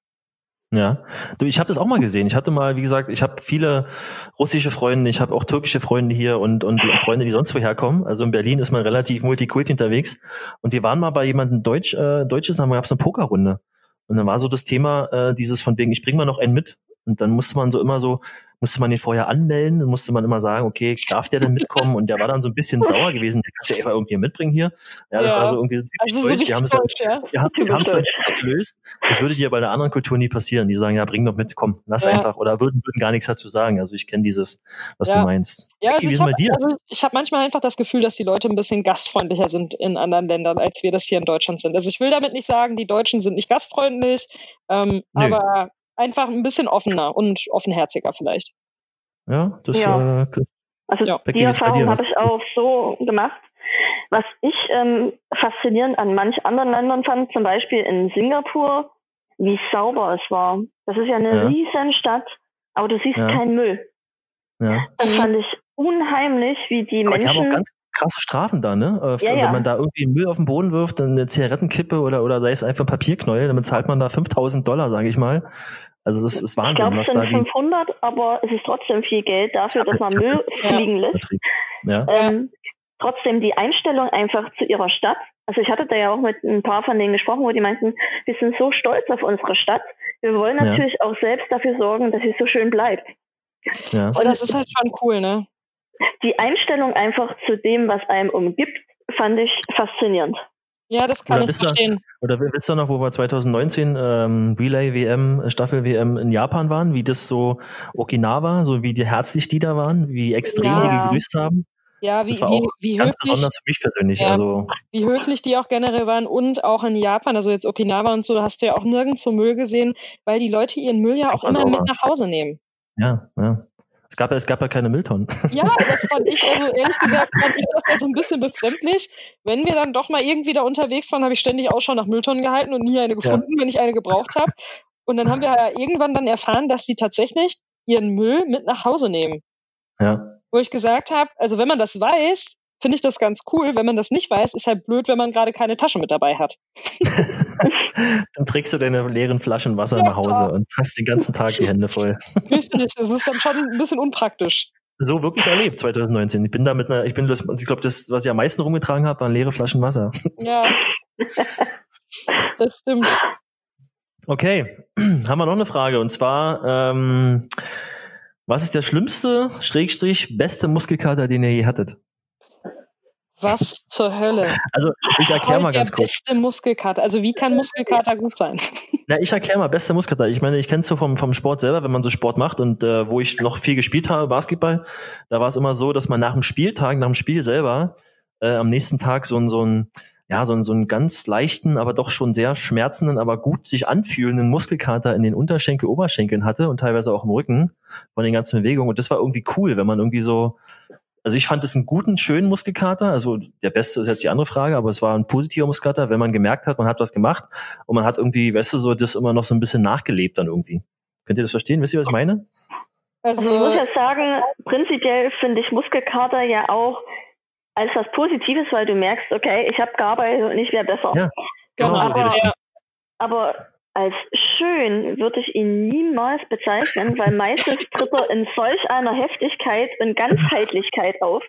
Ja, du, ich habe das auch mal gesehen. Ich hatte mal, wie gesagt, ich habe viele russische Freunde, ich habe auch türkische Freunde hier und und Freunde, die sonst woher kommen. Also in Berlin ist man relativ multikulti unterwegs. Und wir waren mal bei jemandem Deutsch, äh, Deutsches, da gab es eine Pokerrunde. Und dann war so das Thema, äh, dieses von wegen, ich bring mal noch einen mit. Und dann musste man so immer so, musste man den vorher anmelden, dann musste man immer sagen, okay, darf der denn mitkommen? Und der war dann so ein bisschen sauer gewesen, der kannst ja einfach irgendwie mitbringen hier. Ja, das ja. war so irgendwie typisch also deutsch. wir haben es dann, ja. wir haben, wir haben es dann gelöst. Das würde dir bei der anderen Kultur nie passieren. Die sagen, ja, bring doch mit, komm, lass ja. einfach. Oder würden, würden gar nichts dazu sagen. Also ich kenne dieses, was ja. du meinst. Ja, also ich habe also hab manchmal einfach das Gefühl, dass die Leute ein bisschen gastfreundlicher sind in anderen Ländern, als wir das hier in Deutschland sind. Also ich will damit nicht sagen, die Deutschen sind nicht gastfreundlich, ähm, aber einfach ein bisschen offener und offenherziger vielleicht. Ja, das ja. Äh, also ja. die Erfahrung habe ich auch so gemacht. Was ich ähm, faszinierend an manch anderen Ländern fand, zum Beispiel in Singapur, wie sauber es war. Das ist ja eine ja. riesen Stadt, aber du siehst ja. keinen Müll. Ja. Das fand ich unheimlich, wie die aber Menschen. Die haben auch ganz krasse Strafen da, ne? Äh, ja, wenn man da irgendwie Müll auf den Boden wirft, dann eine Zigarettenkippe oder oder sei es einfach ein Papierknäuel, dann bezahlt man da 5000 Dollar, sage ich mal. Also es ist Wahnsinn, ich glaub, was es sind 500, aber es ist trotzdem viel Geld dafür, dass man Müll fliegen lässt. Ja. Ähm, trotzdem die Einstellung einfach zu ihrer Stadt. Also ich hatte da ja auch mit ein paar von denen gesprochen, wo die meinten, wir sind so stolz auf unsere Stadt. Wir wollen natürlich ja. auch selbst dafür sorgen, dass sie so schön bleibt. Ja. Und das ist halt schon cool, ne? Die Einstellung einfach zu dem, was einem umgibt, fand ich faszinierend. Ja, das kann oder ich verstehen. Da, oder wisst ihr noch, wo wir 2019 ähm, Relay WM, Staffel WM in Japan waren, wie das so Okinawa, so wie die herzlich die da waren, wie extrem ja. die gegrüßt haben? Ja, wie, das war wie, wie ganz höflich, besonders für mich persönlich. Ja, also wie höflich die auch generell waren und auch in Japan, also jetzt Okinawa und so, da hast du ja auch nirgendwo Müll gesehen, weil die Leute ihren Müll ja auch immer sauber. mit nach Hause nehmen. Ja, ja. Es gab, es gab ja keine Mülltonnen. Ja, das fand ich, also ehrlich gesagt, fand ich das ja so ein bisschen befremdlich. Wenn wir dann doch mal irgendwie da unterwegs waren, habe ich ständig Ausschau nach Mülltonnen gehalten und nie eine gefunden, ja. wenn ich eine gebraucht habe. Und dann haben wir ja irgendwann dann erfahren, dass die tatsächlich ihren Müll mit nach Hause nehmen. Ja. Wo ich gesagt habe, also wenn man das weiß, finde ich das ganz cool. Wenn man das nicht weiß, ist halt blöd, wenn man gerade keine Tasche mit dabei hat. dann trägst du deine leeren Flaschen Wasser ja, nach Hause klar. und hast den ganzen Tag die Hände voll. Richtig, das ist dann schon ein bisschen unpraktisch. So wirklich erlebt 2019. Ich bin da mit einer, ich bin das, ich glaube, das, was ich am meisten rumgetragen habe, waren leere Flaschen Wasser. Ja. Das stimmt. Okay, haben wir noch eine Frage und zwar, ähm, was ist der schlimmste, Schrägstrich, beste Muskelkater, den ihr je hattet? Was zur Hölle? Also ich erkläre mal ganz kurz. Beste Muskelkater. Also wie kann Muskelkater gut sein? Na, ich erkläre mal beste Muskelkater. Ich meine, ich kenne es so vom, vom Sport selber, wenn man so Sport macht und äh, wo ich noch viel gespielt habe, Basketball, da war es immer so, dass man nach dem Spieltag, nach dem Spiel selber, äh, am nächsten Tag so ein, so ein ja, so, so einen ganz leichten, aber doch schon sehr schmerzenden, aber gut sich anfühlenden Muskelkater in den Unterschenkel, Oberschenkeln hatte und teilweise auch im Rücken von den ganzen Bewegungen. Und das war irgendwie cool, wenn man irgendwie so also ich fand es einen guten, schönen Muskelkater. Also der beste ist jetzt die andere Frage, aber es war ein positiver Muskelkater, wenn man gemerkt hat, man hat was gemacht und man hat irgendwie, weißt du, so das immer noch so ein bisschen nachgelebt dann irgendwie. Könnt ihr das verstehen? Wisst ihr, was ich meine? Also, also ich muss ja sagen, prinzipiell finde ich Muskelkater ja auch als was Positives, weil du merkst, okay, ich habe gearbeitet und ich wäre besser. Ja, genau aber, so aber als schön würde ich ihn niemals bezeichnen, weil meistens tritt er in solch einer Heftigkeit und Ganzheitlichkeit auf,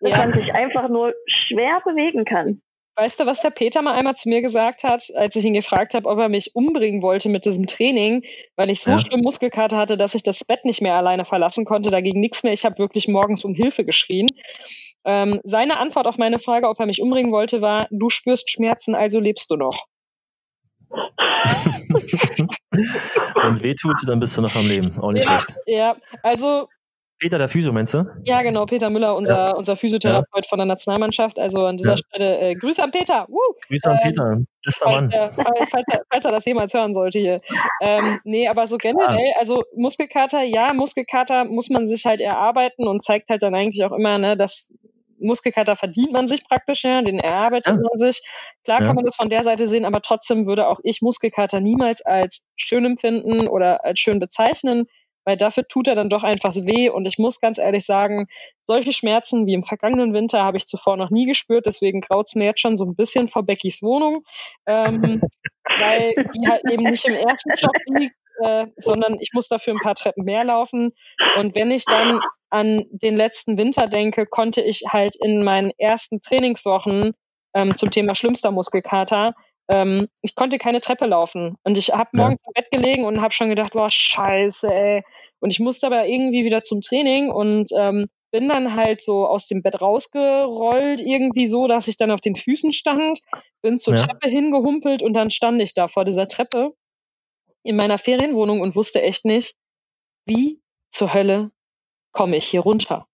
dass ja. man sich einfach nur schwer bewegen kann. Weißt du, was der Peter mal einmal zu mir gesagt hat, als ich ihn gefragt habe, ob er mich umbringen wollte mit diesem Training, weil ich so ja. schlimm Muskelkater hatte, dass ich das Bett nicht mehr alleine verlassen konnte. Da ging nichts mehr. Ich habe wirklich morgens um Hilfe geschrien. Ähm, seine Antwort auf meine Frage, ob er mich umbringen wollte, war: Du spürst Schmerzen, also lebst du noch. Wenn es weh tut, dann bist du noch am Leben. Auch nicht ja, schlecht. Ja, also Peter der Physio, meinst du? Ja, genau, Peter Müller, unser, ja. unser Physiotherapeut ja. von der Nationalmannschaft. Also an dieser. Stelle äh, Grüße an Peter. Woo! Grüße an ähm, Peter, bester Mann. Falls, falls, er, falls, er, das jemals hören sollte hier. Ähm, nee, aber so generell, also Muskelkater, ja, Muskelkater muss man sich halt erarbeiten und zeigt halt dann eigentlich auch immer, ne, dass Muskelkater verdient man sich praktisch, ja, den erarbeitet man sich. Klar kann man das von der Seite sehen, aber trotzdem würde auch ich Muskelkater niemals als schön empfinden oder als schön bezeichnen weil dafür tut er dann doch einfach weh. Und ich muss ganz ehrlich sagen, solche Schmerzen wie im vergangenen Winter habe ich zuvor noch nie gespürt. Deswegen graut es mir jetzt schon so ein bisschen vor Beckys Wohnung, ähm, weil die halt eben nicht im ersten Stock liegt, äh, sondern ich muss dafür ein paar Treppen mehr laufen. Und wenn ich dann an den letzten Winter denke, konnte ich halt in meinen ersten Trainingswochen ähm, zum Thema schlimmster Muskelkater ähm, ich konnte keine Treppe laufen. Und ich habe morgens ja. im Bett gelegen und habe schon gedacht, boah, scheiße, ey. Und ich musste aber irgendwie wieder zum Training und ähm, bin dann halt so aus dem Bett rausgerollt, irgendwie so, dass ich dann auf den Füßen stand, bin zur ja. Treppe hingehumpelt und dann stand ich da vor dieser Treppe in meiner Ferienwohnung und wusste echt nicht, wie zur Hölle komme ich hier runter.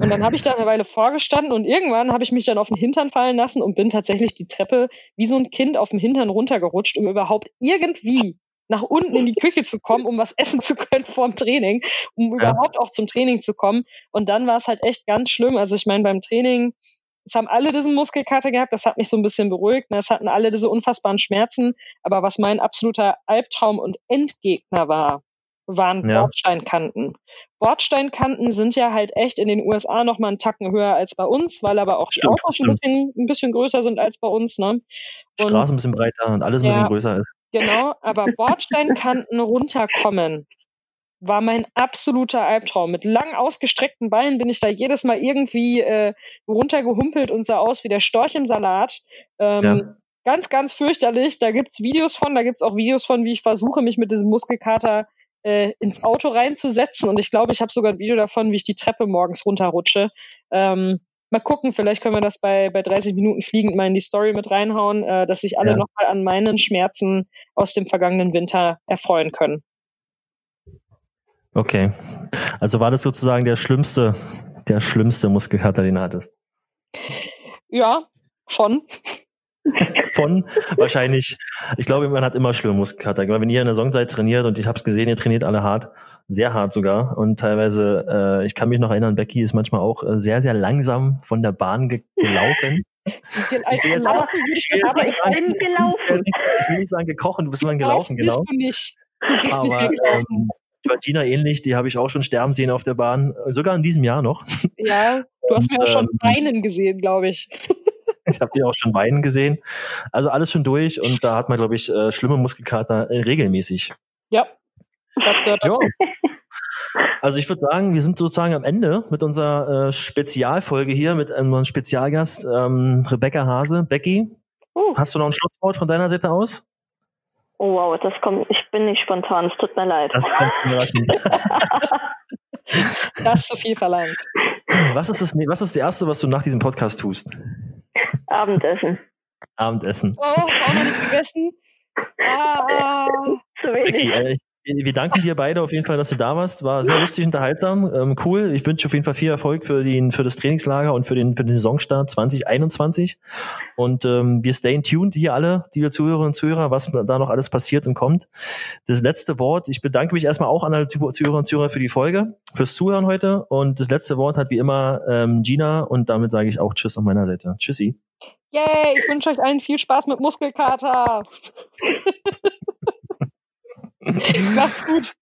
Und dann habe ich da eine Weile vorgestanden und irgendwann habe ich mich dann auf den Hintern fallen lassen und bin tatsächlich die Treppe wie so ein Kind auf dem Hintern runtergerutscht, um überhaupt irgendwie nach unten in die Küche zu kommen, um was essen zu können vorm Training, um ja. überhaupt auch zum Training zu kommen. Und dann war es halt echt ganz schlimm. Also ich meine, beim Training, es haben alle diesen Muskelkater gehabt, das hat mich so ein bisschen beruhigt. Ne? Es hatten alle diese unfassbaren Schmerzen. Aber was mein absoluter Albtraum und Endgegner war, waren ja. Bordsteinkanten. Bordsteinkanten sind ja halt echt in den USA noch mal einen Tacken höher als bei uns, weil aber auch die stimmt, Autos ein bisschen, ein bisschen größer sind als bei uns. Ne? Und, Straße ein bisschen breiter und alles ein ja, bisschen größer ist. Genau, aber Bordsteinkanten runterkommen war mein absoluter Albtraum. Mit lang ausgestreckten Beinen bin ich da jedes Mal irgendwie äh, runtergehumpelt und sah aus wie der Storch im Salat. Ähm, ja. Ganz, ganz fürchterlich. Da gibt's Videos von, da gibt's auch Videos von, wie ich versuche, mich mit diesem Muskelkater äh, ins Auto reinzusetzen. Und ich glaube, ich habe sogar ein Video davon, wie ich die Treppe morgens runterrutsche. Ähm, mal gucken, vielleicht können wir das bei, bei 30 Minuten fliegend mal in die Story mit reinhauen, äh, dass sich alle ja. nochmal an meinen Schmerzen aus dem vergangenen Winter erfreuen können. Okay. Also war das sozusagen der schlimmste, der schlimmste Muskelkater, den du hattest? Ja, schon. von wahrscheinlich, ich glaube, man hat immer schlimme Muskelkater. Wenn ihr in der seid, trainiert und ich habe es gesehen, ihr trainiert alle hart, sehr hart sogar und teilweise, äh, ich kann mich noch erinnern, Becky ist manchmal auch äh, sehr, sehr langsam von der Bahn ge gelaufen. Ich will jetzt, aber ich will aber ich bin gelaufen. Ich will nicht sagen gekrochen, du bist dann gelaufen, genau. Bist du nicht. Du bist aber, nicht gelaufen. Ähm, Gina ähnlich, die habe ich auch schon sterben sehen auf der Bahn, sogar in diesem Jahr noch. Ja, du hast mir auch schon ähm, weinen gesehen, glaube ich. ich habe die auch schon weinen gesehen. Also alles schon durch und da hat man, glaube ich, äh, schlimme Muskelkater äh, regelmäßig. Ja, das gehört. Ja. Also ich würde sagen, wir sind sozusagen am Ende mit unserer äh, Spezialfolge hier mit einem Spezialgast, ähm, Rebecca Hase. Becky, uh. hast du noch ein Schlusswort von deiner Seite aus? Oh wow, das kommt, ich bin nicht spontan, es tut mir leid. Das kommt überraschend. das ist zu viel verlangt. Was ist das, was ist das Erste, was du nach diesem Podcast tust? Abendessen. Abendessen. Oh, auch noch nicht gegessen? Ah. Zu wenig. Äh, wir danken dir beide auf jeden Fall, dass du da warst. War sehr lustig, unterhaltsam, ähm, cool. Ich wünsche auf jeden Fall viel Erfolg für, den, für das Trainingslager und für den, für den Saisonstart 2021. Und ähm, wir stay tuned hier alle, liebe Zuhörerinnen und Zuhörer, was da noch alles passiert und kommt. Das letzte Wort, ich bedanke mich erstmal auch an alle Zuhörerinnen und Zuhörer für die Folge, fürs Zuhören heute. Und das letzte Wort hat wie immer ähm, Gina und damit sage ich auch Tschüss auf meiner Seite. Tschüssi. Yay, ich wünsche euch allen viel Spaß mit Muskelkater. Macht's gut.